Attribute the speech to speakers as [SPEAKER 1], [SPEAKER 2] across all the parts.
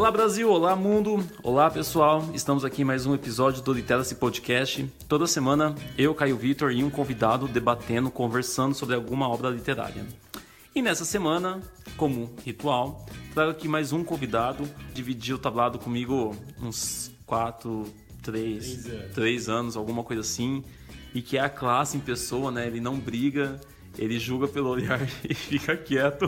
[SPEAKER 1] Olá Brasil, olá mundo, olá pessoal, estamos aqui em mais um episódio do Literacy Podcast. Toda semana eu, Caio Vitor e um convidado debatendo, conversando sobre alguma obra literária. E nessa semana, como ritual, trago aqui mais um convidado, dividir o tablado comigo uns 4, 3, 3 anos, alguma coisa assim, e que é a classe em pessoa, né? Ele não briga, ele julga pelo olhar e fica quieto.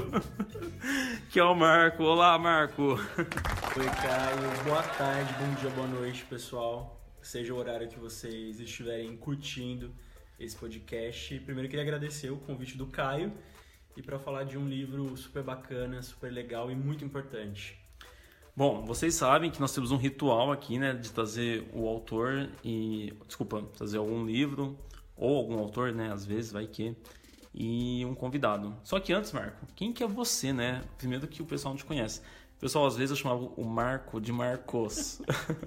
[SPEAKER 1] Que é o Marco. Olá, Marco.
[SPEAKER 2] Oi, Caio. Boa tarde, bom dia, boa noite, pessoal. Seja o horário que vocês estiverem curtindo esse podcast. Primeiro, queria agradecer o convite do Caio e para falar de um livro super bacana, super legal e muito importante.
[SPEAKER 1] Bom, vocês sabem que nós temos um ritual aqui, né, de trazer o autor e, desculpa, trazer algum livro ou algum autor, né, às vezes vai que e um convidado. Só que antes, Marco, quem que é você, né? Primeiro que o pessoal não te conhece. O pessoal, às vezes, eu chamava o Marco de Marcos.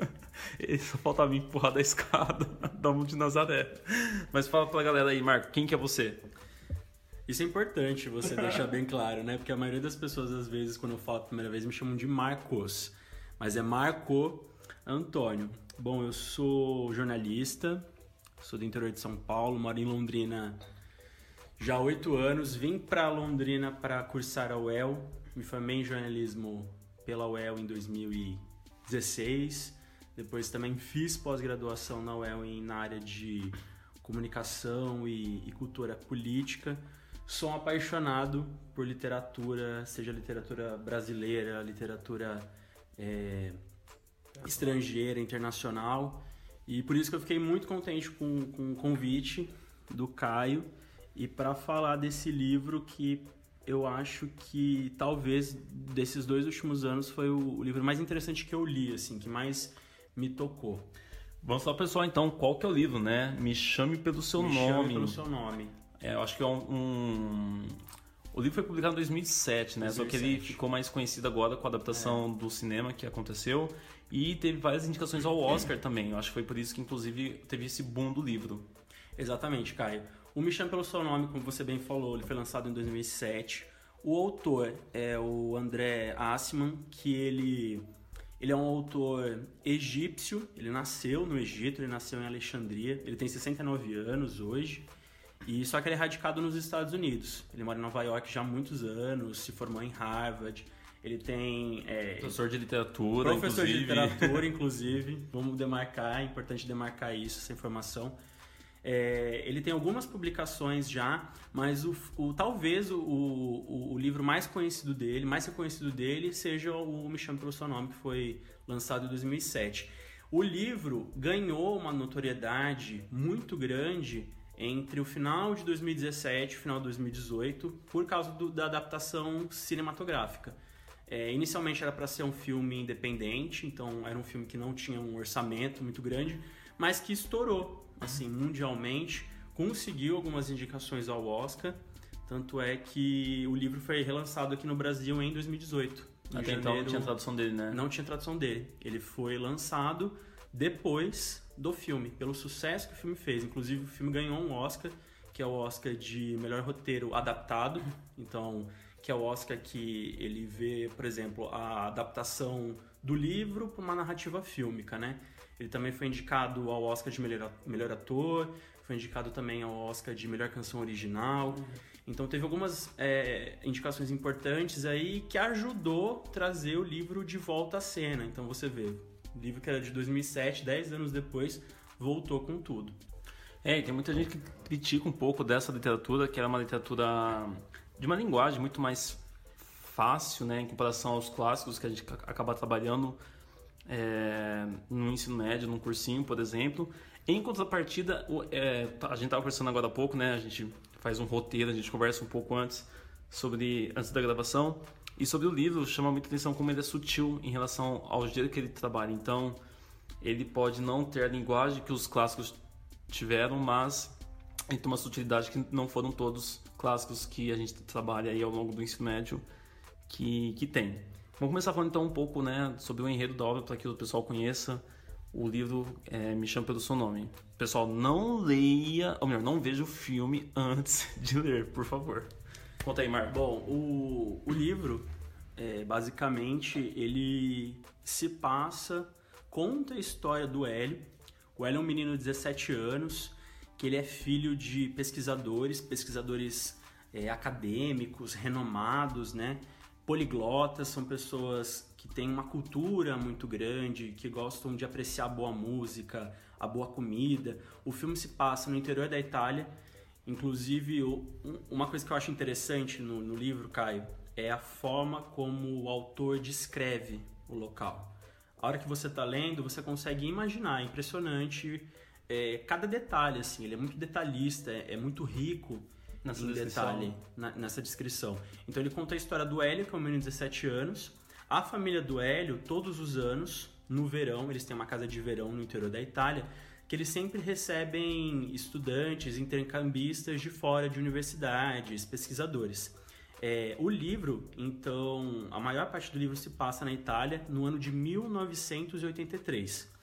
[SPEAKER 1] Ele só faltava me empurrar da escada da Monte de Nazaré. Mas fala pra galera aí, Marco, quem que é você?
[SPEAKER 2] Isso é importante você deixar bem claro, né? Porque a maioria das pessoas, às vezes, quando eu falo a primeira vez, me chamam de Marcos. Mas é Marco Antônio. Bom, eu sou jornalista, sou do interior de São Paulo, moro em Londrina já oito anos. Vim para Londrina para cursar a UEL. Me formei em jornalismo pela UEL em 2016. Depois também fiz pós-graduação na UEL em, na área de comunicação e, e cultura política. Sou um apaixonado por literatura, seja literatura brasileira, literatura é, estrangeira, internacional. E por isso que eu fiquei muito contente com, com o convite do Caio e para falar desse livro que eu acho que talvez desses dois últimos anos foi o, livro mais interessante que eu li, assim, que mais me tocou.
[SPEAKER 1] Vamos lá, pessoal, então, qual que é o livro, né? Me chame pelo seu
[SPEAKER 2] me
[SPEAKER 1] nome. Me
[SPEAKER 2] chame pelo seu nome.
[SPEAKER 1] É, eu acho que é um, um... O livro foi publicado em 2007, né? 2007. Só que ele ficou mais conhecido agora com a adaptação é. do cinema que aconteceu. E teve várias indicações ao Oscar também. Eu acho que foi por isso que, inclusive, teve esse boom do livro.
[SPEAKER 2] Exatamente, Caio. O Me Chame Pelo Seu Nome, como você bem falou, ele foi lançado em 2007. O autor é o André Assman, que ele, ele é um autor egípcio, ele nasceu no Egito, ele nasceu em Alexandria, ele tem 69 anos hoje, e só que ele é radicado nos Estados Unidos. Ele mora em Nova York já há muitos anos, se formou em Harvard, ele tem.
[SPEAKER 1] É, professor de literatura.
[SPEAKER 2] Professor
[SPEAKER 1] inclusive.
[SPEAKER 2] de literatura, inclusive. Vamos demarcar, é importante demarcar isso, essa informação. É, ele tem algumas publicações já, mas o, o talvez o, o, o, livro mais conhecido dele, mais reconhecido dele, seja o Me Chame Pelo Seu Nome, que foi lançado em 2007. O livro ganhou uma notoriedade muito grande entre o final de 2017 e o final de 2018 por causa do, da adaptação cinematográfica. É, inicialmente era para ser um filme independente, então era um filme que não tinha um orçamento muito grande, mas que estourou assim, mundialmente, conseguiu algumas indicações ao Oscar, tanto é que o livro foi relançado aqui no Brasil em 2018.
[SPEAKER 1] Até janeiro, então não tinha tradução dele, né?
[SPEAKER 2] Não tinha tradução dele. Ele foi lançado depois do filme, pelo sucesso que o filme fez. Inclusive, o filme ganhou um Oscar, que é o Oscar de melhor roteiro adaptado. Então, que é o Oscar que ele vê, por exemplo, a adaptação do livro para uma narrativa fílmica, né? Ele também foi indicado ao Oscar de melhor, melhor ator, foi indicado também ao Oscar de melhor canção original. Uhum. Então teve algumas é, indicações importantes aí que ajudou a trazer o livro de volta à cena. Então você vê, o livro que era de 2007, 10 anos depois, voltou com tudo.
[SPEAKER 1] É, e tem muita gente que critica um pouco dessa literatura, que era uma literatura de uma linguagem muito mais fácil, né, em comparação aos clássicos que a gente acaba trabalhando é, no ensino médio, num cursinho, por exemplo. Em contrapartida, é, a gente estava conversando agora há pouco, né? A gente faz um roteiro, a gente conversa um pouco antes sobre antes da gravação e sobre o livro chama muita atenção como ele é sutil em relação ao jeito que ele trabalha. Então, ele pode não ter a linguagem que os clássicos tiveram, mas ele tem uma sutilidade que não foram todos clássicos que a gente trabalha aí ao longo do ensino médio que, que tem. Vamos começar falando então um pouco né, sobre o enredo da obra para que o pessoal conheça. O livro é, Me Chama Pelo Seu Nome. Pessoal, não leia, ou melhor, não veja o filme antes de ler, por favor. Conta aí, Mar.
[SPEAKER 2] Bom, o, o livro é, basicamente, ele se passa, conta a história do Hélio. O Hélio é um menino de 17 anos, que ele é filho de pesquisadores, pesquisadores é, acadêmicos, renomados, né? Poliglotas, são pessoas que têm uma cultura muito grande, que gostam de apreciar boa música, a boa comida. O filme se passa no interior da Itália. Inclusive, uma coisa que eu acho interessante no, no livro, Caio, é a forma como o autor descreve o local. A hora que você está lendo, você consegue imaginar, é impressionante é, cada detalhe, assim, ele é muito detalhista, é, é muito rico nessa em descrição. detalhe na, nessa descrição. Então ele conta a história do Hélio, que é um menino de 17 anos, a família do Hélio, todos os anos, no verão, eles têm uma casa de verão no interior da Itália, que eles sempre recebem estudantes, intercambistas de fora de universidades, pesquisadores. É, o livro, então, a maior parte do livro se passa na Itália no ano de 1983.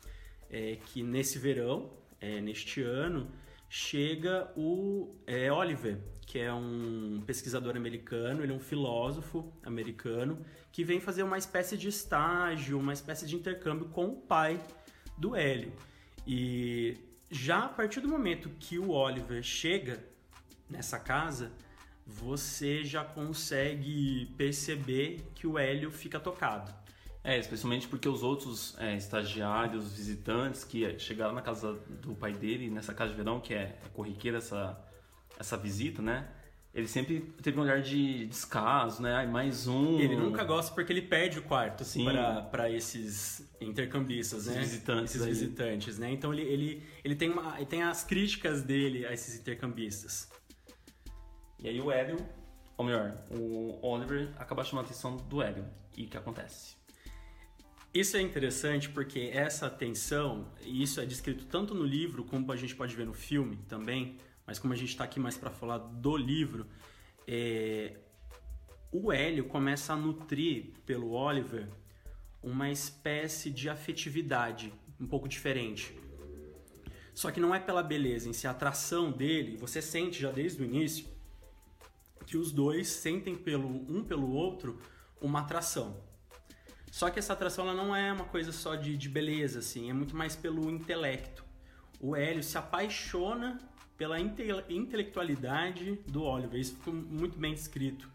[SPEAKER 2] É, que nesse verão, é, neste ano, chega o é, Oliver, que é um pesquisador americano, ele é um filósofo americano, que vem fazer uma espécie de estágio, uma espécie de intercâmbio com o pai do Hélio. E já a partir do momento que o Oliver chega nessa casa, você já consegue perceber que o Hélio fica tocado.
[SPEAKER 1] É, especialmente porque os outros é, estagiários, visitantes que chegaram na casa do pai dele, nessa casa de verão, que é, corriqueira essa, essa visita, né? Ele sempre teve um olhar de descaso, né? Ai, mais um.
[SPEAKER 2] Ele nunca gosta porque ele perde o quarto para esses intercambistas,
[SPEAKER 1] né? Visitantes
[SPEAKER 2] esses aí. visitantes, né? Então ele, ele, ele, tem uma, ele tem as críticas dele a esses intercambistas.
[SPEAKER 1] E aí o Hélio, ou melhor, o Oliver acaba chamando a atenção do Hélio. E o que acontece?
[SPEAKER 2] Isso é interessante porque essa tensão, e isso é descrito tanto no livro como a gente pode ver no filme também, mas como a gente está aqui mais para falar do livro, é... o Hélio começa a nutrir pelo Oliver uma espécie de afetividade um pouco diferente. Só que não é pela beleza em si, a atração dele, você sente já desde o início que os dois sentem pelo um pelo outro uma atração. Só que essa atração ela não é uma coisa só de, de beleza, assim, é muito mais pelo intelecto. O Hélio se apaixona pela inte intelectualidade do Oliver. Isso ficou muito bem descrito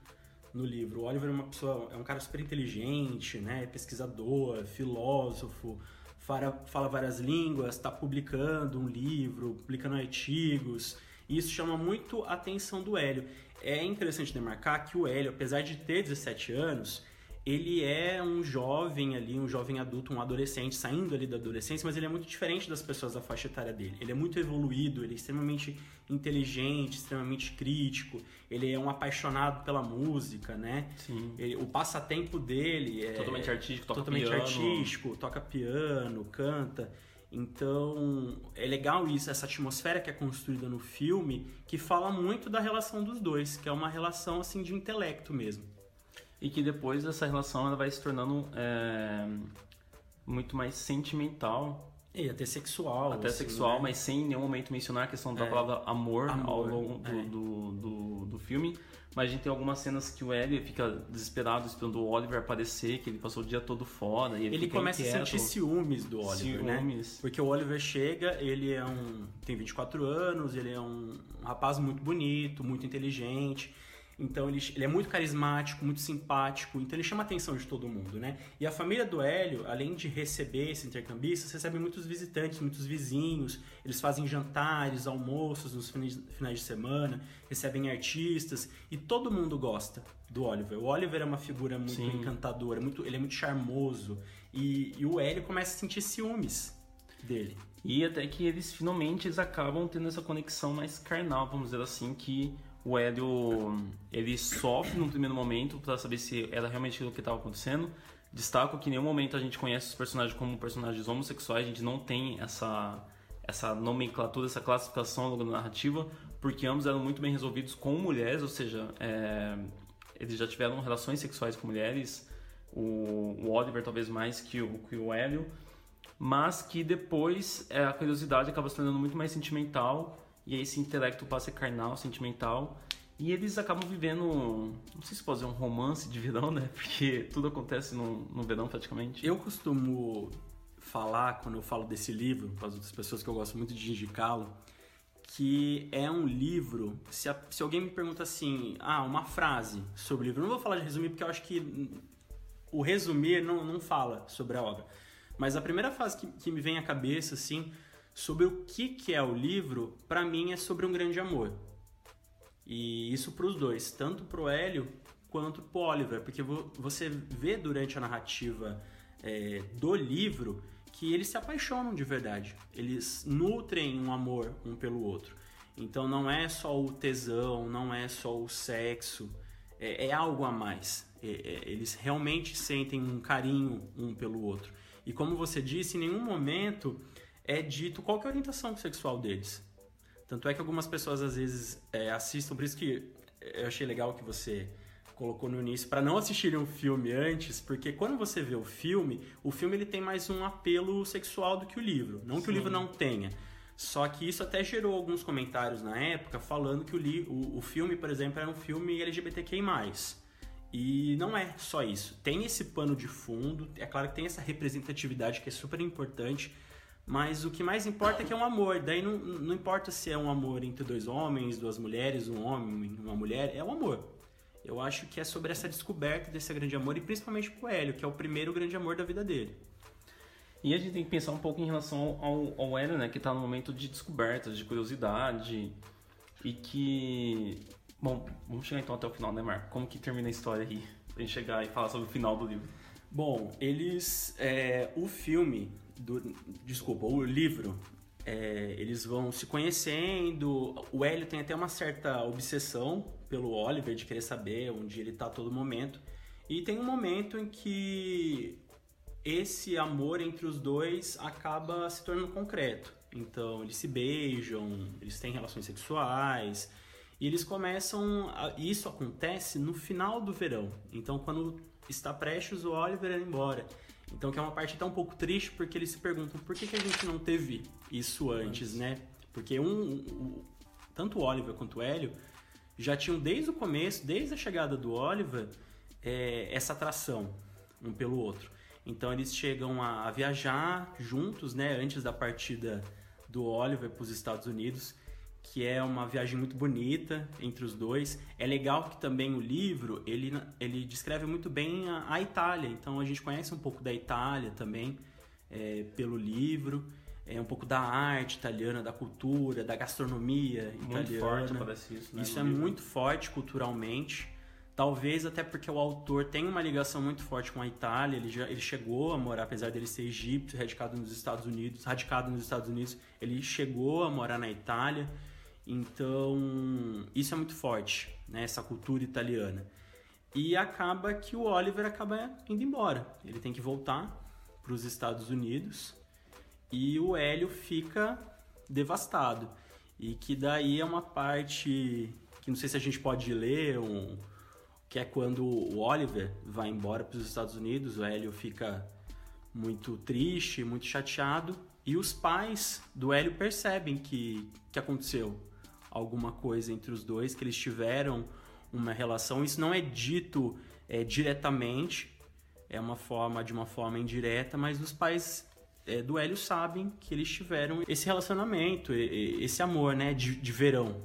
[SPEAKER 2] no livro. O Oliver é uma pessoa, é um cara super inteligente, né? É pesquisador, filósofo, fala, fala várias línguas, está publicando um livro, publicando artigos. E isso chama muito a atenção do Hélio. É interessante demarcar que o Hélio, apesar de ter 17 anos, ele é um jovem ali, um jovem adulto, um adolescente, saindo ali da adolescência, mas ele é muito diferente das pessoas da faixa etária dele. Ele é muito evoluído, ele é extremamente inteligente, extremamente crítico, ele é um apaixonado pela música, né?
[SPEAKER 1] Sim.
[SPEAKER 2] Ele, o passatempo dele é
[SPEAKER 1] totalmente artístico, toca
[SPEAKER 2] totalmente
[SPEAKER 1] piano.
[SPEAKER 2] artístico, toca piano, canta. Então, é legal isso, essa atmosfera que é construída no filme, que fala muito da relação dos dois, que é uma relação assim de intelecto mesmo
[SPEAKER 1] e que depois essa relação ela vai se tornando é, muito mais sentimental
[SPEAKER 2] e até sexual.
[SPEAKER 1] Até assim, sexual, né? mas sem em nenhum momento mencionar a questão da é. palavra amor, amor, ao longo do, é. do, do, do, filme. Mas a gente tem algumas cenas que o Ellie fica desesperado esperando o Oliver aparecer, que ele passou o dia todo fora. E ele,
[SPEAKER 2] ele começa inquieto. a sentir ciúmes do Oliver, né? ciúmes. né? Porque o Oliver chega, ele é um. tem 24 anos, ele é um, um rapaz muito bonito, muito inteligente então ele, ele é muito carismático, muito simpático, então ele chama a atenção de todo mundo, né? E a família do Hélio, além de receber esses intercambistas, recebe muitos visitantes, muitos vizinhos, eles fazem jantares, almoços nos finais de semana, recebem artistas e todo mundo gosta do Oliver. O Oliver é uma figura muito Sim. encantadora, muito, ele é muito charmoso e, e o Hélio começa a sentir ciúmes dele.
[SPEAKER 1] E até que eles finalmente eles acabam tendo essa conexão mais carnal, vamos dizer assim, que o Hélio ele sofre no primeiro momento para saber se era realmente aquilo que estava acontecendo. Destaco que em nenhum momento a gente conhece os personagens como personagens homossexuais, a gente não tem essa, essa nomenclatura, essa classificação narrativa, porque ambos eram muito bem resolvidos com mulheres, ou seja, é, eles já tiveram relações sexuais com mulheres, o, o Oliver talvez mais que o, que o Hélio, mas que depois é, a curiosidade acaba se tornando muito mais sentimental e aí esse intelecto passa a ser carnal, sentimental, E eles acabam vivendo, não sei se pode dizer um romance de verão, né? Porque tudo acontece no, no verão praticamente.
[SPEAKER 2] Eu costumo falar, quando eu falo desse livro, para as outras pessoas que eu gosto muito de indicá-lo, que é um livro. Se, a, se, alguém me pergunta assim, ah, uma frase sobre o livro, eu não vou falar de resumir porque eu acho que o resumir não, não fala sobre a obra. Mas a primeira frase que, que me vem à cabeça, assim, sobre o que, que é o livro, para mim é sobre um grande amor. E isso para os dois, tanto para o Hélio quanto para o Oliver, porque você vê durante a narrativa é, do livro que eles se apaixonam de verdade. Eles nutrem um amor um pelo outro. Então não é só o tesão, não é só o sexo, é, é algo a mais. É, é, eles realmente sentem um carinho um pelo outro. E como você disse, em nenhum momento é dito qual é a orientação sexual deles. Tanto é que algumas pessoas às vezes é, assistam, por isso que eu achei legal que você colocou no início para não assistirem o filme antes, porque quando você vê o filme, o filme ele tem mais um apelo sexual do que o livro. Não Sim. que o livro não tenha. Só que isso até gerou alguns comentários na época falando que o, li, o, o filme, por exemplo, era um filme LGBTQI. E não é só isso. Tem esse pano de fundo, é claro que tem essa representatividade que é super importante, mas o que mais importa é que é um amor. Daí não, não importa se é um amor entre dois homens, duas mulheres, um homem, uma mulher, é um amor. Eu acho que é sobre essa descoberta desse grande amor e principalmente pro Hélio, que é o primeiro grande amor da vida dele.
[SPEAKER 1] E a gente tem que pensar um pouco em relação ao, ao Hélio, né, que está no momento de descoberta, de curiosidade e que... Bom, vamos chegar então até o final, né, Marco? Como que termina a história aí? Pra gente chegar e falar sobre o final do livro.
[SPEAKER 2] Bom, eles... É, o filme, do, desculpa, o livro, é, eles vão se conhecendo. O Hélio tem até uma certa obsessão pelo Oliver de querer saber onde ele está a todo momento. E tem um momento em que esse amor entre os dois acaba se tornando concreto. Então eles se beijam, eles têm relações sexuais e eles começam. A... Isso acontece no final do verão. Então quando está prestes o Oliver ir embora. Então que é uma parte até um pouco triste porque eles se perguntam por que, que a gente não teve isso antes, né? Porque um, um tanto o Oliver quanto o Hélio já tinham desde o começo, desde a chegada do Oliver, é, essa atração um pelo outro. Então eles chegam a, a viajar juntos, né? Antes da partida do Oliver para os Estados Unidos que é uma viagem muito bonita entre os dois. É legal que também o livro ele, ele descreve muito bem a, a Itália, então a gente conhece um pouco da Itália também é, pelo livro. É um pouco da arte italiana, da cultura, da gastronomia
[SPEAKER 1] muito
[SPEAKER 2] italiana.
[SPEAKER 1] Forte, parece isso, né,
[SPEAKER 2] isso é livro. muito forte culturalmente. Talvez até porque o autor tem uma ligação muito forte com a Itália. Ele, já, ele chegou a morar, apesar dele ser egípcio, radicado nos Estados Unidos, radicado nos Estados Unidos, ele chegou a morar na Itália. Então, isso é muito forte, né? essa cultura italiana. E acaba que o Oliver acaba indo embora. Ele tem que voltar para os Estados Unidos e o Hélio fica devastado. E que daí é uma parte que não sei se a gente pode ler, um, que é quando o Oliver vai embora para os Estados Unidos, o Hélio fica muito triste, muito chateado, e os pais do Hélio percebem que, que aconteceu alguma coisa entre os dois, que eles tiveram uma relação. Isso não é dito é, diretamente, é uma forma de uma forma indireta, mas os pais é, do Hélio sabem que eles tiveram esse relacionamento, esse amor, né, de, de verão.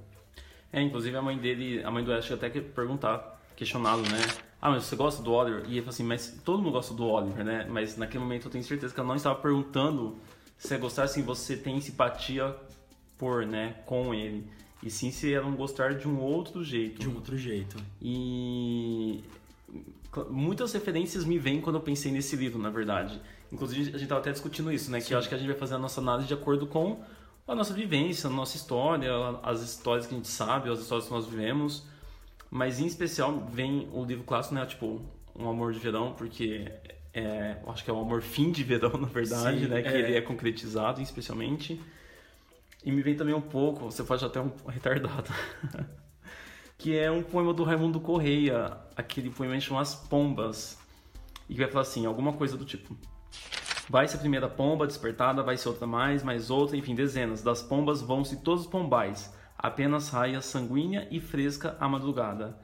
[SPEAKER 1] É, inclusive a mãe dele, a mãe do Hélio chegou até que perguntar, questioná-lo, né? Ah, mas você gosta do Oliver? E ele assim, mas todo mundo gosta do Oliver, né? Mas naquele momento eu tenho certeza que ela não estava perguntando se é gostar, assim, você tem simpatia por, né, com ele. E sim se ela não gostar de um outro jeito.
[SPEAKER 2] De um outro jeito.
[SPEAKER 1] E muitas referências me vêm quando eu pensei nesse livro, na verdade. Inclusive, a gente estava até discutindo isso, né? Sim. Que eu acho que a gente vai fazer a nossa análise de acordo com a nossa vivência, a nossa história, as histórias que a gente sabe, as histórias que nós vivemos. Mas, em especial, vem o livro clássico, né? Tipo, Um Amor de Verão, porque é, eu acho que é o amor fim de verão, na verdade, Sim, né? Que é. ele é concretizado, especialmente. E me vem também um pouco, você pode até um retardado, que é um poema do Raimundo Correia, aquele poema chama As Pombas, e que vai falar assim, alguma coisa do tipo... Vai ser a primeira pomba despertada, vai ser outra mais, mais outra, enfim, dezenas. Das pombas vão-se todos os pombais. apenas raia sanguínea e fresca à madrugada.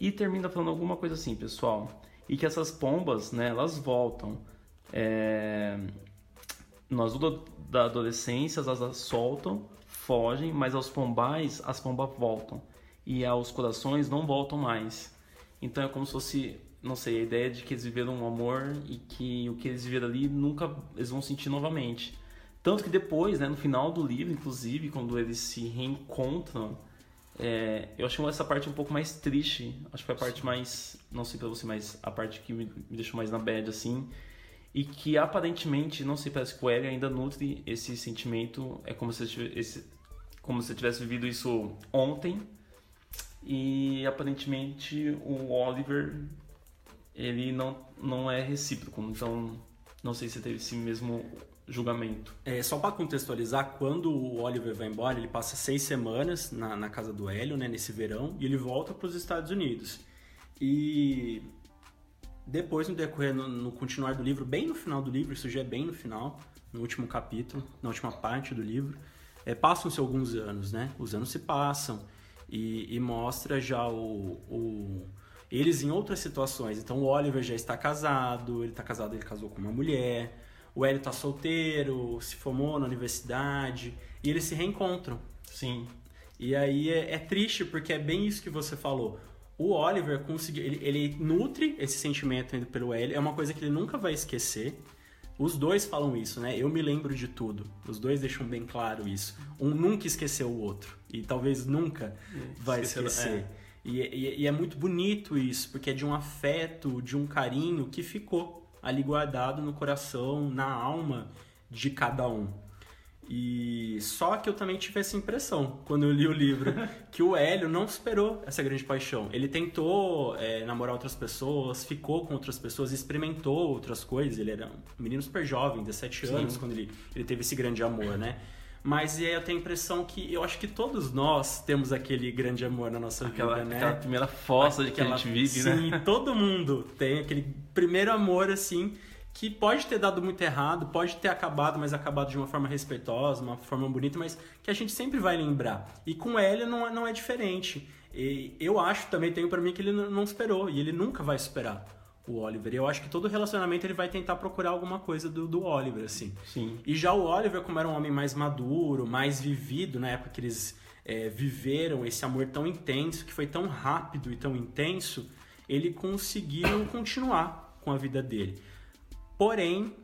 [SPEAKER 1] E termina falando alguma coisa assim, pessoal. E que essas pombas, né, elas voltam. É... Azul da adolescência, elas soltam, fogem, mas aos pombais, as pombas voltam. E aos corações não voltam mais. Então é como se fosse, não sei, a ideia de que eles viveram um amor e que o que eles viveram ali nunca eles vão sentir novamente. Tanto que depois, né, no final do livro, inclusive, quando eles se reencontram, é, eu achei essa parte um pouco mais triste. Acho que foi a parte mais. Não sei pra você, mas a parte que me, me deixou mais na bad, assim. E que aparentemente, não sei, parece que o Ellie ainda nutre esse sentimento. É como se tivesse, como se tivesse vivido isso ontem. E aparentemente o Oliver ele não, não é recíproco. Então, não sei se teve esse mesmo julgamento.
[SPEAKER 2] É, só para contextualizar, quando o Oliver vai embora, ele passa seis semanas na, na casa do Hélio, né, nesse verão, e ele volta para os Estados Unidos. E depois, no decorrer, no, no, continuar do livro, bem no final do livro, isso já é bem no final, no último capítulo, na última parte do livro, é, passam-se alguns anos, né? Os anos se passam e, e mostra já o, o, eles em outras situações. Então, o Oliver já está casado, ele está casado, ele casou com uma mulher, o Hélio tá solteiro, se formou na universidade, e eles se reencontram.
[SPEAKER 1] Sim.
[SPEAKER 2] E aí é, é triste, porque é bem isso que você falou. O Oliver conseguiu, ele, ele nutre esse sentimento indo pelo Hélio, é uma coisa que ele nunca vai esquecer. Os dois falam isso, né? Eu me lembro de tudo. Os dois deixam bem claro isso. Um nunca esqueceu o outro. E talvez nunca vai esquecer. É. E, e, e, é muito bonito isso, porque é de um afeto, de um carinho que ficou ali guardado no coração, na alma de cada um. E só que eu também tive essa impressão quando eu li o livro, que o Hélio não superou essa grande paixão. Ele tentou é, namorar outras pessoas, ficou com outras pessoas, experimentou outras coisas. Ele era um menino super jovem, 17 anos, Sim. quando ele, ele teve esse grande amor, né? Mas eu tenho a impressão que eu acho que todos nós temos aquele grande amor na nossa
[SPEAKER 1] aquela,
[SPEAKER 2] vida, né?
[SPEAKER 1] Aquela primeira fossa de que a gente vive,
[SPEAKER 2] sim,
[SPEAKER 1] né?
[SPEAKER 2] Sim, todo mundo tem aquele primeiro amor assim que pode ter dado muito errado, pode ter acabado, mas acabado de uma forma respeitosa, uma forma bonita, mas que a gente sempre vai lembrar. E com ele não, é, não é diferente. E eu acho também, tenho para mim que ele não esperou e ele nunca vai superar o Oliver. E eu acho que todo relacionamento ele vai tentar procurar alguma coisa do, do Oliver, assim.
[SPEAKER 1] Sim.
[SPEAKER 2] E já o Oliver, como era um homem mais maduro, mais vivido, na época que eles é, viveram esse amor tão intenso, que foi tão rápido e tão intenso, ele conseguiu continuar com a vida dele. Porém,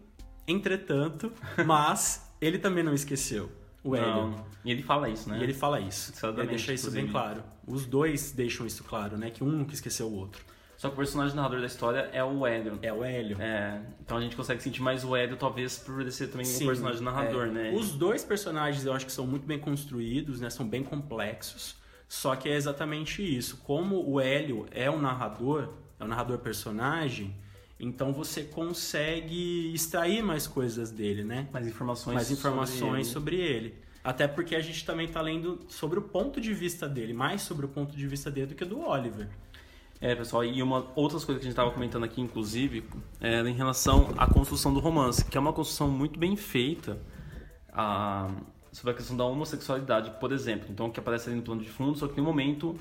[SPEAKER 2] entretanto, mas ele também não esqueceu o Hélio.
[SPEAKER 1] E ele fala isso, né?
[SPEAKER 2] E ele fala isso. Ele deixa isso bem claro. Os dois deixam isso claro, né? Que um nunca esqueceu o outro.
[SPEAKER 1] Só que o personagem narrador da história é o Hélio.
[SPEAKER 2] É o Hélio.
[SPEAKER 1] É, então a gente consegue sentir mais o Hélio, talvez por ele ser também Sim, um personagem narrador,
[SPEAKER 2] é.
[SPEAKER 1] né?
[SPEAKER 2] Os dois personagens eu acho que são muito bem construídos, né? São bem complexos. Só que é exatamente isso. Como o Hélio é o narrador, é o narrador personagem, então você consegue extrair mais coisas dele, né?
[SPEAKER 1] Mais informações,
[SPEAKER 2] mais informações sobre ele. sobre ele. Até porque a gente também está lendo sobre o ponto de vista dele, mais sobre o ponto de vista dele do que do Oliver.
[SPEAKER 1] É, pessoal, e uma outras coisas que a gente estava comentando aqui, inclusive, é em relação à construção do romance, que é uma construção muito bem feita a, sobre a questão da homossexualidade, por exemplo. Então, que aparece ali no plano de fundo, só que no momento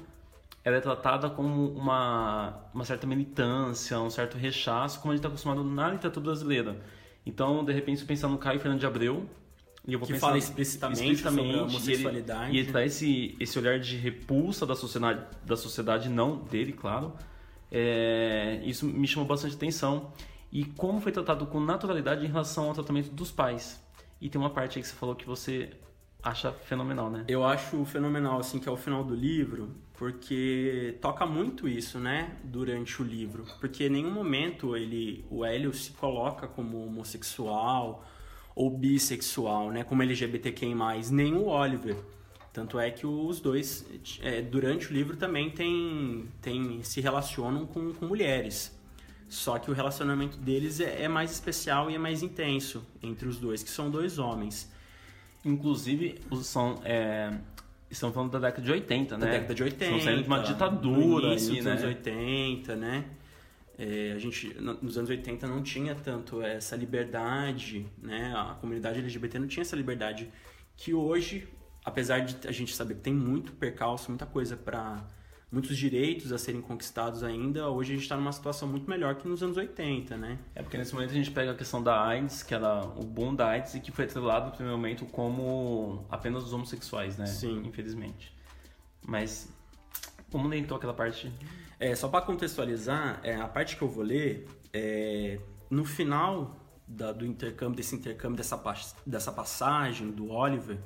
[SPEAKER 1] ela é tratada como uma, uma certa militância, um certo rechaço, como a gente está acostumado na literatura brasileira. Então, de repente, se pensar no Caio Fernando de Abreu,
[SPEAKER 2] e eu vou que fala explicitamente, explicitamente sobre a homossexualidade.
[SPEAKER 1] E ele, e ele traz esse, esse olhar de repulsa da sociedade, da sociedade, não dele, claro. É, isso me chamou bastante atenção. E como foi tratado com naturalidade em relação ao tratamento dos pais. E tem uma parte aí que você falou que você acha fenomenal, né?
[SPEAKER 2] Eu acho fenomenal, assim, que é o final do livro, porque toca muito isso, né, durante o livro. Porque em nenhum momento ele, o Hélio se coloca como homossexual ou bissexual, né, como LGBTQI+, nem o Oliver. Tanto é que os dois, é, durante o livro, também tem, tem, se relacionam com, com mulheres. Só que o relacionamento deles é, é, mais especial e é mais intenso entre os dois, que são dois homens.
[SPEAKER 1] Inclusive, são, é, estão falando da década de 80, né?
[SPEAKER 2] Da década de 80. Estão
[SPEAKER 1] saindo de uma ditadura.
[SPEAKER 2] No início dos né? anos 80, né? É, a gente, nos anos 80 não tinha tanto essa liberdade, né? A comunidade LGBT não tinha essa liberdade que hoje apesar de a gente saber que tem muito percalço, muita coisa para muitos direitos a serem conquistados ainda, hoje a gente está numa situação muito melhor que nos anos 80, né?
[SPEAKER 1] É porque nesse momento a gente pega a questão da AIDS, que era o boom da AIDS e que foi atrelado no primeiro momento como apenas os homossexuais, né?
[SPEAKER 2] Sim.
[SPEAKER 1] Infelizmente. Mas como nem entrou aquela parte?
[SPEAKER 2] É, só para contextualizar, é, a parte que eu vou ler, é, no final da, do intercâmbio, desse intercâmbio, dessa, dessa passagem do Oliver,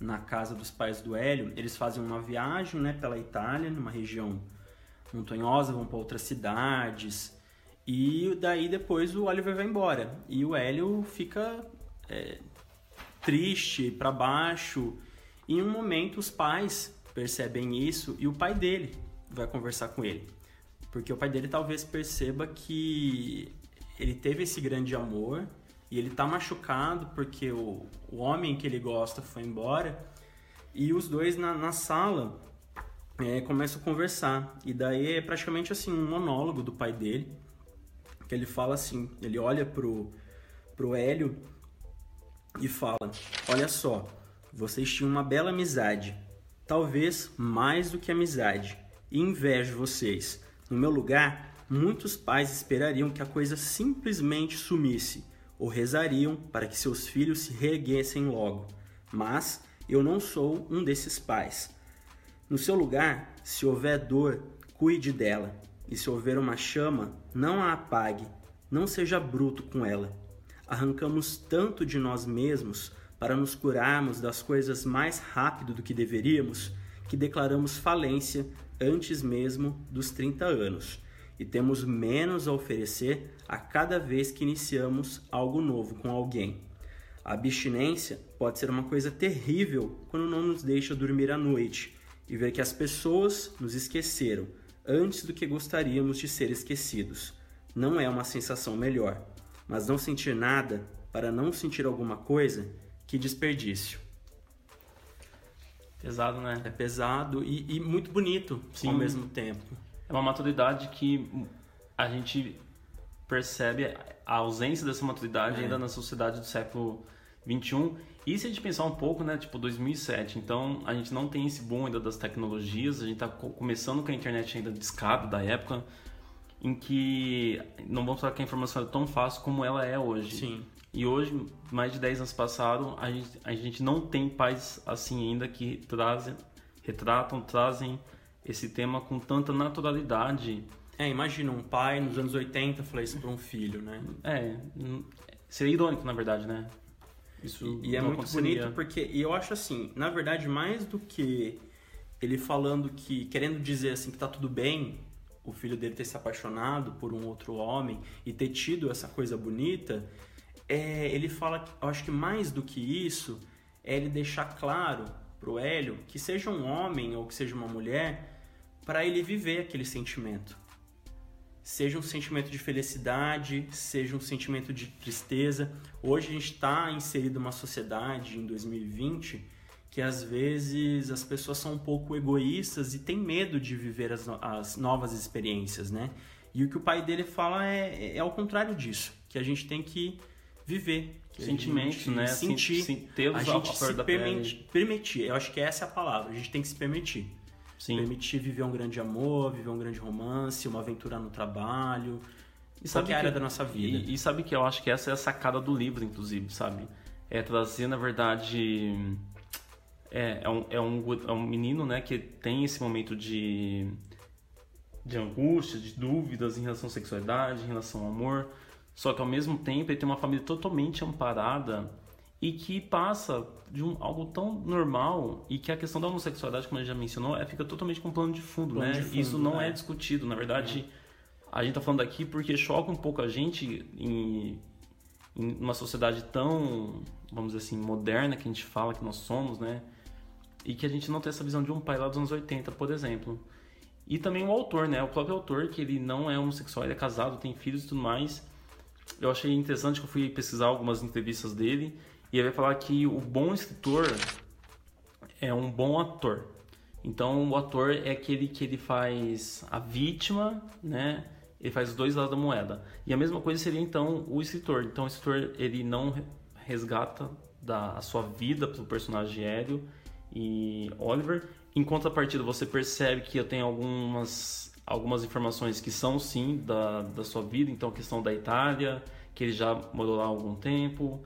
[SPEAKER 2] na casa dos pais do Hélio, eles fazem uma viagem né, pela Itália, numa região montanhosa, vão para outras cidades. E daí depois o Oliver vai embora. E o Hélio fica é, triste, para baixo. E em um momento os pais percebem isso e o pai dele vai conversar com ele. Porque o pai dele talvez perceba que ele teve esse grande amor e ele tá machucado porque o, o homem que ele gosta foi embora. E os dois na, na sala é, começam a conversar. E daí é praticamente assim um monólogo do pai dele. Que ele fala assim, ele olha pro, pro Hélio e fala: Olha só, vocês tinham uma bela amizade. Talvez mais do que amizade. E invejo vocês. No meu lugar, muitos pais esperariam que a coisa simplesmente sumisse ou rezariam para que seus filhos se reerguessem logo. Mas eu não sou um desses pais. No seu lugar, se houver dor, cuide dela, e se houver uma chama, não a apague, não seja bruto com ela. Arrancamos tanto de nós mesmos para nos curarmos das coisas mais rápido do que deveríamos, que declaramos falência antes mesmo dos 30 anos e temos menos a oferecer a cada vez que iniciamos algo novo com alguém. A abstinência pode ser uma coisa terrível quando não nos deixa dormir à noite e ver que as pessoas nos esqueceram antes do que gostaríamos de ser esquecidos. Não é uma sensação melhor, mas não sentir nada para não sentir alguma coisa, que desperdício.
[SPEAKER 1] Pesado, né?
[SPEAKER 2] É pesado e, e muito bonito Sim. ao mesmo tempo
[SPEAKER 1] é uma maturidade que a gente percebe a ausência dessa maturidade é. ainda na sociedade do século 21 e se a gente pensar um pouco, né, tipo 2007, então a gente não tem esse boom ainda das tecnologias, a gente está começando com a internet ainda descado da época, em que não vamos falar que a informação é tão fácil como ela é hoje.
[SPEAKER 2] Sim.
[SPEAKER 1] E hoje, mais de 10 anos passaram, a gente, a gente não tem pais assim ainda que trazem, retratam, trazem esse tema com tanta naturalidade.
[SPEAKER 2] É, imagina um pai nos anos 80 falar isso para um filho, né?
[SPEAKER 1] É, seria irônico, na verdade, né?
[SPEAKER 2] Isso e, e é muito bonito porque e eu acho assim, na verdade, mais do que ele falando que querendo dizer assim que tá tudo bem, o filho dele ter se apaixonado por um outro homem e ter tido essa coisa bonita, é, ele fala, eu acho que mais do que isso, é ele deixar claro pro Hélio que seja um homem ou que seja uma mulher, para ele viver aquele sentimento. Seja um sentimento de felicidade, seja um sentimento de tristeza. Hoje a gente está inserido numa sociedade em 2020 que às vezes as pessoas são um pouco egoístas e têm medo de viver as, as novas experiências, né? E o que o pai dele fala é, é, é ao contrário disso, que a gente tem que viver.
[SPEAKER 1] Sentimentos, né?
[SPEAKER 2] Sentir. Sim, ter a gente se permitir, permitir. Eu acho que essa é a palavra. A gente tem que se permitir.
[SPEAKER 1] Sim.
[SPEAKER 2] Permitir viver um grande amor, viver um grande romance, uma aventura no trabalho. E sabe que área da nossa vida.
[SPEAKER 1] E, e, sabe que eu acho que essa é a sacada do livro, inclusive, sabe? É trazer, na verdade. É, é, um, é, um, é um menino, né, que tem esse momento de, de angústia, de dúvidas em relação à sexualidade, em relação ao amor só que ao mesmo tempo ele tem uma família totalmente amparada e que passa de um, algo tão normal e que a questão da homossexualidade, como a gente já mencionou, é, fica totalmente com plano de fundo, plano né? De fundo, Isso não é. é. discutido. Na verdade, é. a gente tá falando aqui porque choca um pouco a gente em, em uma sociedade tão, vamos dizer assim, moderna que a gente fala que nós somos, né? E que a gente não tem essa visão de um pai lá dos anos 80, por exemplo. E também o autor, né? O próprio autor, que ele não é homossexual, ele é casado, tem filhos e tudo mais eu achei interessante que eu fui pesquisar algumas entrevistas dele e ele vai falar que o bom escritor é um bom ator. Então o ator é aquele que ele faz a vítima, né? Ele faz os dois lados da moeda. E a mesma coisa seria então o escritor. Então o escritor ele não resgata da a sua vida pelo personagem aéreo e Oliver. Em contrapartida, você percebe que eu tenho algumas, algumas informações que são sim da, da sua vida, então a questão da Itália, que ele já morou lá há algum tempo,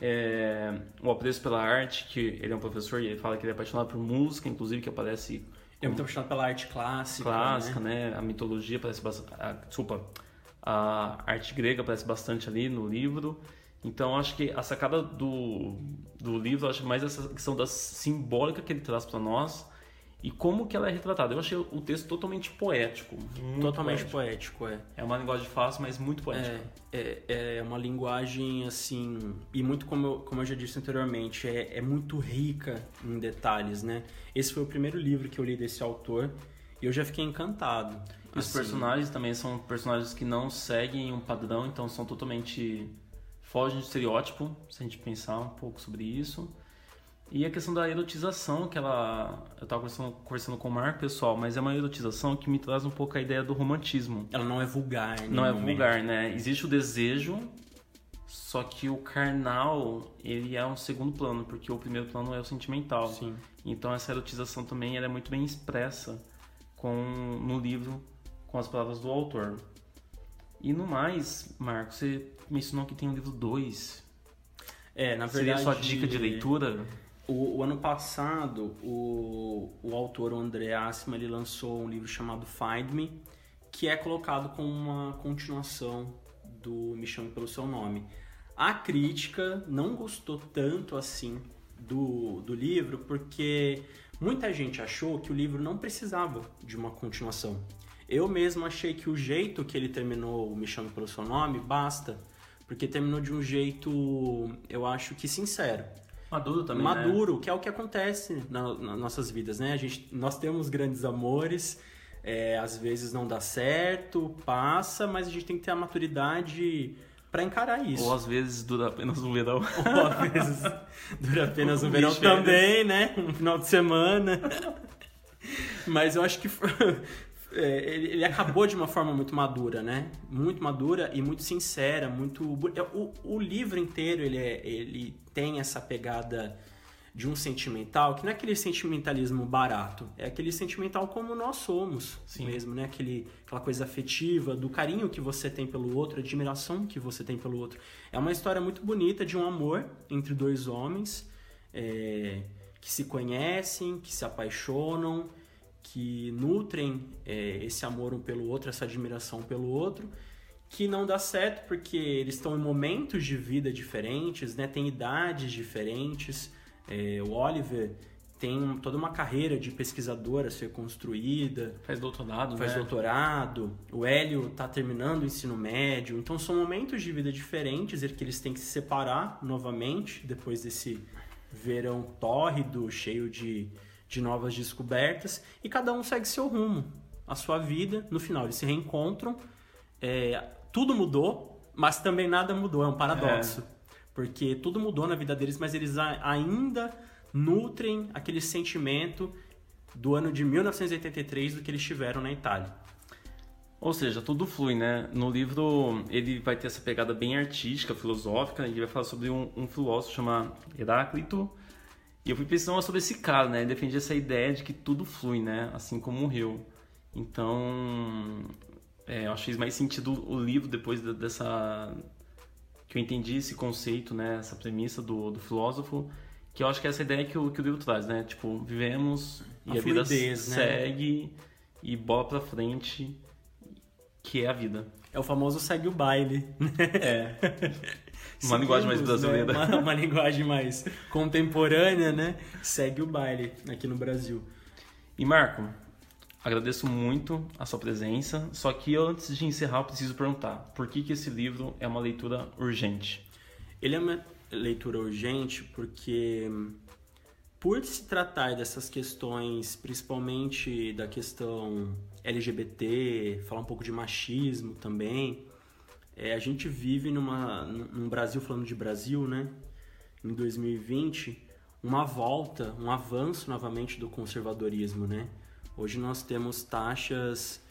[SPEAKER 1] é, o apreço pela arte, que ele é um professor e ele fala que ele é apaixonado por música, inclusive que aparece. Ele
[SPEAKER 2] é muito apaixonado pela arte clássica.
[SPEAKER 1] Clássica, né? né? A mitologia aparece bastante. Desculpa, a arte grega aparece bastante ali no livro. Então acho que a sacada do, do livro, acho mais essa questão da simbólica que ele traz para nós e como que ela é retratada. Eu achei o texto totalmente poético.
[SPEAKER 2] Totalmente poético. poético,
[SPEAKER 1] é. É uma linguagem fácil, mas muito poética.
[SPEAKER 2] É, é, é uma linguagem assim, e muito como eu, como eu já disse anteriormente, é, é muito rica em detalhes, né? Esse foi o primeiro livro que eu li desse autor e eu já fiquei encantado.
[SPEAKER 1] E os assim, personagens também são personagens que não seguem um padrão, então são totalmente fogem de estereótipo, se a gente pensar um pouco sobre isso. E a questão da erotização, que ela. Eu estava conversando, conversando com o Marco, pessoal, mas é uma erotização que me traz um pouco a ideia do romantismo.
[SPEAKER 2] Ela não é vulgar,
[SPEAKER 1] Não é vulgar, né? Existe o desejo, só que o carnal, ele é um segundo plano, porque o primeiro plano é o sentimental.
[SPEAKER 2] Sim.
[SPEAKER 1] Então essa erotização também ela é muito bem expressa com no livro com as palavras do autor. E no mais, Marco, você mencionou que tem o livro 2.
[SPEAKER 2] É, na verdade.
[SPEAKER 1] Seria a sua dica de leitura?
[SPEAKER 2] O, o, ano passado, o, o autor o André Assima, ele lançou um livro chamado Find Me, que é colocado como uma continuação do Me Chame Pelo Seu Nome. A crítica não gostou tanto assim do, do livro, porque muita gente achou que o livro não precisava de uma continuação. Eu mesmo achei que o jeito que ele terminou Me Chame Pelo Seu Nome basta, porque terminou de um jeito, eu acho que sincero.
[SPEAKER 1] Maduro também,
[SPEAKER 2] né? Maduro, né? que é o que acontece nas nossas vidas, né? A gente, nós temos grandes amores, é, às vezes não dá certo, passa, mas a gente tem que ter a maturidade para encarar isso.
[SPEAKER 1] Ou às vezes dura apenas um verão.
[SPEAKER 2] Ou às vezes dura apenas um verão também, né? Um final de semana. Mas eu acho que é, ele, ele, acabou de uma forma muito madura, né? Muito madura e muito sincera, muito é, o, o livro inteiro ele, é, ele tem essa pegada de um sentimental que não é aquele sentimentalismo barato, é aquele sentimental como nós somos Sim. mesmo, né? Aquele, aquela coisa afetiva, do carinho que você tem pelo outro, admiração que você tem pelo outro. É uma história muito bonita de um amor entre dois homens é, que se conhecem, que se apaixonam que nutrem é, esse amor um pelo outro, essa admiração pelo outro, que não dá certo porque eles estão em momentos de vida diferentes, né? Tem idades diferentes. É, o Oliver tem toda uma carreira de pesquisador a ser construída.
[SPEAKER 1] Faz doutorado,
[SPEAKER 2] Faz
[SPEAKER 1] né?
[SPEAKER 2] doutorado. O Hélio está terminando o ensino médio. Então são momentos de vida diferentes que eles têm que se separar novamente depois desse verão tórrido, cheio de de novas descobertas e cada um segue seu rumo, a sua vida. No final, eles se reencontram, é, tudo mudou, mas também nada mudou, é um paradoxo. É. Porque tudo mudou na vida deles, mas eles ainda nutrem aquele sentimento do ano de 1983 do que eles tiveram na Itália.
[SPEAKER 1] Ou seja, tudo flui, né? No livro ele vai ter essa pegada bem artística, filosófica, e ele vai falar sobre um, um filósofo chamado Heráclito, e eu fui pensando sobre esse cara, né? Ele defendia essa ideia de que tudo flui, né? Assim como o rio. Então, é, eu achei mais sentido o livro depois dessa... Que eu entendi esse conceito, né? Essa premissa do, do filósofo. Que eu acho que é essa ideia que o, que o livro traz, né? Tipo, vivemos e a, a vida fluidez, né? segue e bola pra frente, que é a vida.
[SPEAKER 2] É o famoso segue o baile.
[SPEAKER 1] É. Uma linguagem mais brasileira.
[SPEAKER 2] Né? Uma, uma, linguagem mais contemporânea, né? Segue o baile aqui no Brasil.
[SPEAKER 1] E Marco, agradeço muito a sua presença. Só que antes de encerrar, eu preciso perguntar: por que, que esse livro é uma leitura urgente?
[SPEAKER 2] Ele é uma leitura urgente porque, por se tratar dessas questões, principalmente da questão LGBT, falar um pouco de machismo também é, a gente vive numa, num Brasil, falando de Brasil, né? Em 2020, uma volta, um avanço novamente do conservadorismo, né? Hoje nós temos taxas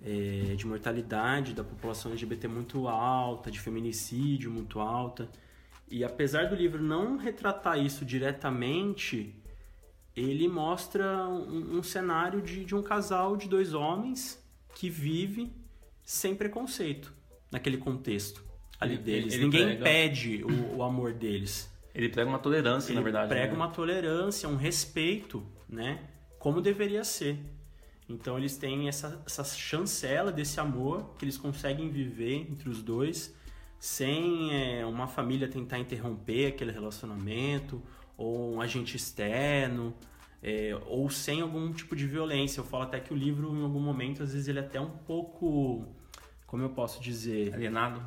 [SPEAKER 2] é, de mortalidade da população LGBT muito alta, de feminicídio muito alta. E apesar do livro não retratar isso diretamente, ele mostra um, um cenário de, de um casal de dois homens que vive sem preconceito naquele contexto ali
[SPEAKER 1] Ele-
[SPEAKER 2] deles.
[SPEAKER 1] ele
[SPEAKER 2] Ninguém
[SPEAKER 1] prega-
[SPEAKER 2] impede o, o amor deles.
[SPEAKER 1] Ele prega uma tolerância,
[SPEAKER 2] Ele
[SPEAKER 1] na verdade.
[SPEAKER 2] prega
[SPEAKER 1] né?
[SPEAKER 2] uma tolerância, um respeito, né? Como deveria ser. Então eles têm essa, essa chancela desse amor que eles conseguem viver entre os dois sem é, uma família tentar interromper aquele relacionamento ou um agente externo é, ou sem algum tipo de violência. Eu falo até que o livro, em algum momento, às vezes ele é até um pouco, como eu posso dizer,
[SPEAKER 1] Alienado.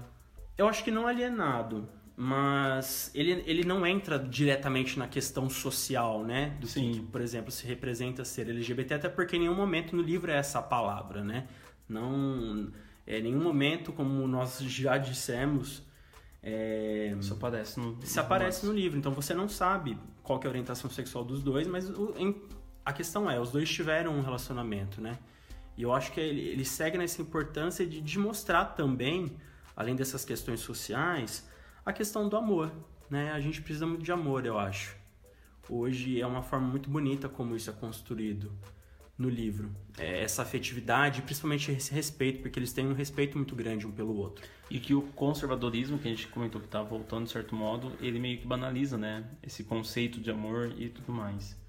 [SPEAKER 2] eu acho que não alienado, mas ele, ele não entra diretamente na questão social, né? Do
[SPEAKER 1] Sim.
[SPEAKER 2] que, por exemplo, se representa ser LGBT, até porque em nenhum momento no livro é essa palavra, né? Não. É, em nenhum momento, como nós já dissemos, é,
[SPEAKER 1] Isso aparece no.
[SPEAKER 2] se aparece no livro. Então você não sabe qual é a orientação sexual dos dois, mas o- em- a questão é, os dois tiveram um relacionamento, né? E eu acho que ele, ele segue nessa importância de, de mostrar também, além dessas questões sociais, a questão do amor, né? A gente precisa muito de amor, eu acho. Hoje é uma forma muito bonita como isso é construído no livro. É, essa afetividade, principalmente esse respeito, porque eles têm um respeito muito grande um pelo outro.
[SPEAKER 1] E que o conservadorismo, que a gente comentou que tá voltando de certo modo, ele meio que banaliza, né? Esse conceito de amor e tudo mais.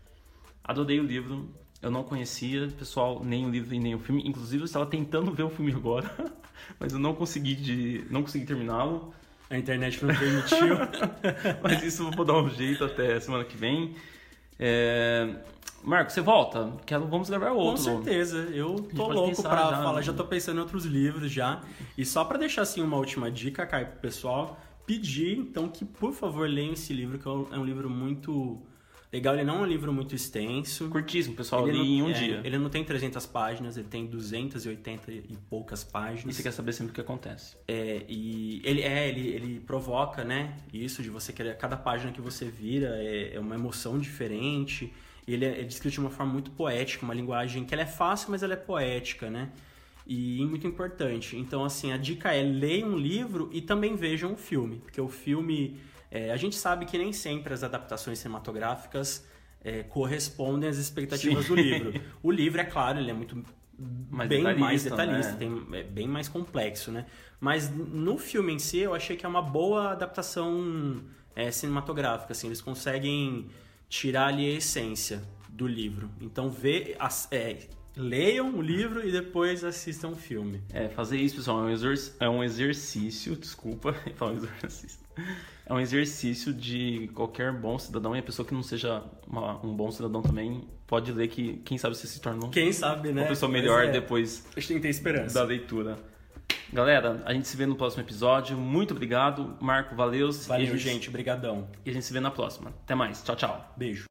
[SPEAKER 1] Adorei o livro. Eu não conhecia, pessoal, nem o livro e nem o filme. Inclusive, eu estava tentando ver o filme agora, mas eu não consegui de, não consegui terminá-lo.
[SPEAKER 2] A internet não permitiu.
[SPEAKER 1] Mas isso eu vou dar um jeito até semana que vem. É... Marco, você volta? Quero, vamos gravar
[SPEAKER 2] Com
[SPEAKER 1] outro.
[SPEAKER 2] certeza, eu tô louco pra
[SPEAKER 1] já,
[SPEAKER 2] falar,
[SPEAKER 1] né?
[SPEAKER 2] já tô pensando em outros livros já. E só pra deixar assim uma última dica, Caio, pro pessoal, pedir então que por favor leiam esse livro, que é um, é um livro muito legal, ele não é um livro muito extenso.
[SPEAKER 1] Curtíssimo, pessoal,
[SPEAKER 2] Ele
[SPEAKER 1] li
[SPEAKER 2] não-
[SPEAKER 1] em um
[SPEAKER 2] é,
[SPEAKER 1] dia.
[SPEAKER 2] Ele não tem 300 páginas, ele tem 280 e poucas
[SPEAKER 1] E
[SPEAKER 2] páginas.
[SPEAKER 1] você quer saber sempre o que acontece.
[SPEAKER 2] É, e ele é, ele, ele provoca, né? Isso de você querer. Cada página que você vira é, é uma emoção diferente. Ele é, é descrito de uma forma muito poética, uma linguagem que ela é fácil, mas ela é poética, né? E muito importante. Então, assim, a dica é leiam um livro e também vejam o filme. Porque o filme. É, a gente sabe que nem sempre as adaptações cinematográficas é, correspondem às expectativas
[SPEAKER 1] Sim.
[SPEAKER 2] do livro. O livro, é claro, ele é muito
[SPEAKER 1] Mais
[SPEAKER 2] bem
[SPEAKER 1] detalhista,
[SPEAKER 2] mais detalhista,
[SPEAKER 1] né?
[SPEAKER 2] tem, é bem mais complexo, né? Mas no filme em si, eu achei que é uma boa adaptação é, cinematográfica, assim, eles conseguem tirar ali a essência do livro. Então, vê, as- é, leiam o livro e depois assistam o filme.
[SPEAKER 1] É, fazer isso, pessoal, é um, exer- é um exercício, desculpa, falar exercício. É um exercício de qualquer bom cidadão e a pessoa que não seja uma- um bom cidadão também pode ler que, quem sabe, você se torna um-
[SPEAKER 2] Quem sabe, né?
[SPEAKER 1] uma pessoa
[SPEAKER 2] Mas
[SPEAKER 1] melhor
[SPEAKER 2] é,
[SPEAKER 1] depois
[SPEAKER 2] A gente tem que ter esperança.
[SPEAKER 1] da leitura. Galera, a gente se vê no próximo episódio. Muito obrigado. Marco, valeu.
[SPEAKER 2] Valeu, gente. Obrigadão.
[SPEAKER 1] E a gente se vê na próxima. Até mais. Tchau, tchau.
[SPEAKER 2] Beijo.